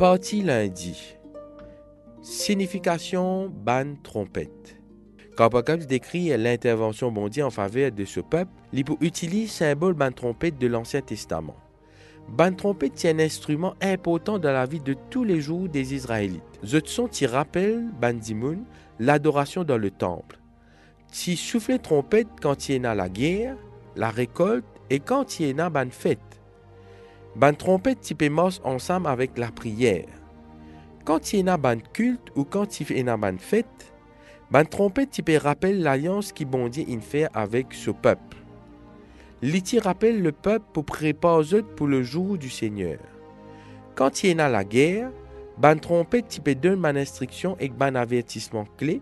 Partie lundi. Signification ban trompette. Quand Apocalypse décrit l'intervention mondiale en faveur de ce peuple, il utilise symbole ban trompette de l'Ancien Testament. Ban trompette est un instrument important dans la vie de tous les jours des Israélites. Ce son qui rappelle ban dimoun l'adoration dans le temple. Si souffler trompette quand il y a la guerre, la récolte et quand il y a ban fête. Ban trompette type ensemble avec la prière. Quand il y a ban culte ou quand il y a ban fête, ban trompette rappelle l'alliance qui bondit in fait avec ce peuple. L'iti rappelle le peuple pour préparer pour le jour du Seigneur. Quand il y a la guerre, ban trompette type donne ban instruction et ban avertissement clé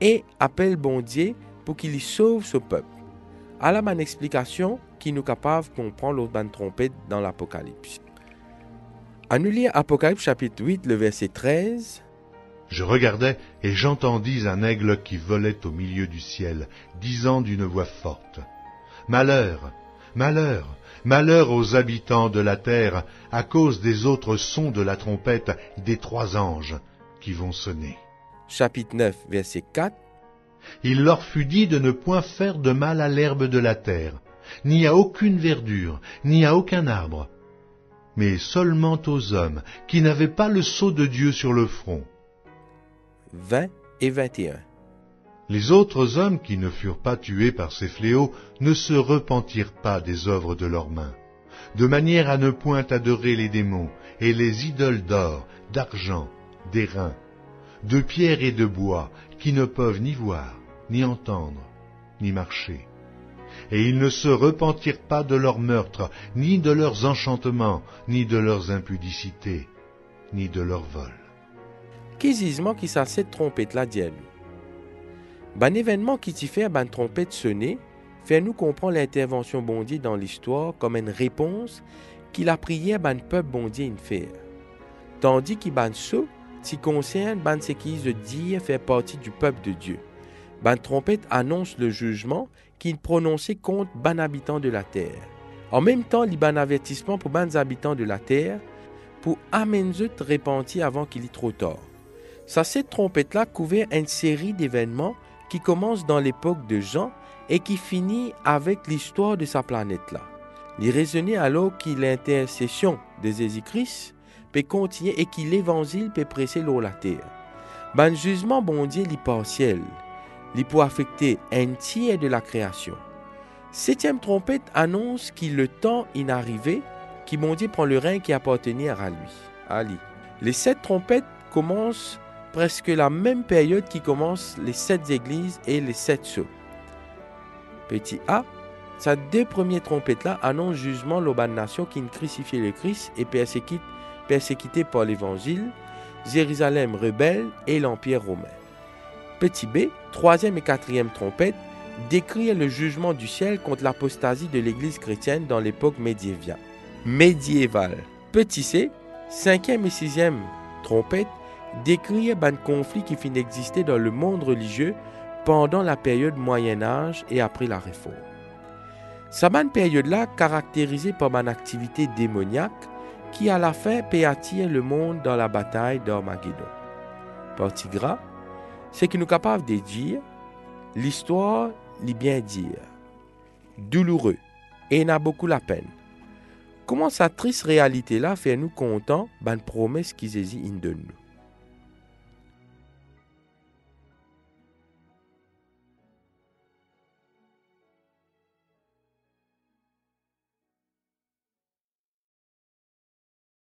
et appelle bondier pour qu'il sauve ce peuple. À la explication qui nous capable de comprendre l'autre trompette dans l'Apocalypse. Lire Apocalypse chapitre 8, le verset 13. Je regardais et j'entendis un aigle qui volait au milieu du ciel, disant d'une voix forte, Malheur, malheur, malheur aux habitants de la terre à cause des autres sons de la trompette des trois anges qui vont sonner. Chapitre 9, verset 4. Il leur fut dit de ne point faire de mal à l'herbe de la terre, ni à aucune verdure, ni à aucun arbre, mais seulement aux hommes qui n'avaient pas le sceau de Dieu sur le front. 20 et 21. Les autres hommes qui ne furent pas tués par ces fléaux ne se repentirent pas des œuvres de leurs mains, de manière à ne point adorer les démons et les idoles d'or, d'argent, d'airain, de pierre et de bois, qui ne peuvent ni voir, ni entendre, ni marcher. Et ils ne se repentirent pas de leurs meurtres, ni de leurs enchantements, ni de leurs impudicités, ni de leurs vols. Qu'est-ce qui ça cette trompette là dit Ben événement qui t'y fait ban trompette sonner, fait nous comprendre l'intervention bondie dans l'histoire comme une réponse qu'il a prié ban peuple bondie une faire. Tandis qu'il ban saut, qui concerne ban ce qui de dire fait partie du peuple de Dieu. Ban trompette annonce le jugement qu'il prononçait contre ban habitants de la terre. En même temps, il ban avertissement pour ban habitants de la terre pour amener repentir avant qu'il y trop tard. Ça, cette trompette-là couvert une série d'événements qui commencent dans l'époque de Jean et qui finit avec l'histoire de sa planète-là. Il résonnait alors qu'il l'intercession de Jésus-Christ peut continuer et qu'il l'évangile peut presser l'eau la terre. Ben jugement bon Dieu li li peut affecter un tiers de la création. Septième trompette annonce qu'il le temps inarrivé, qui Dieu prend le rein qui appartenait à lui. Ali. Les sept trompettes commencent presque la même période qui commence les sept églises et les sept sceaux. Petit A, sa deux premières trompettes-là annoncent jugement l'Oban nation qui crucifie le Christ et persécute, persécuté par l'Évangile, Jérusalem rebelle et l'Empire romain. Petit B, troisième et quatrième trompette, décrit le jugement du ciel contre l'apostasie de l'Église chrétienne dans l'époque médiévale. médiévale. Petit C, cinquième et sixième trompette, décrit un conflit qui finit d'exister dans le monde religieux pendant la période Moyen Âge et après la Réforme. Cette période-là caractérisée par une activité démoniaque qui à la fin peut le monde dans la bataille d'Armageddon. Partie gras, c'est que nous capables de dire l'histoire lit bien dire, douloureux et n'a beaucoup la peine. Comment cette triste réalité-là fait nous contents, ban promesse qu'ils hésitent de nous?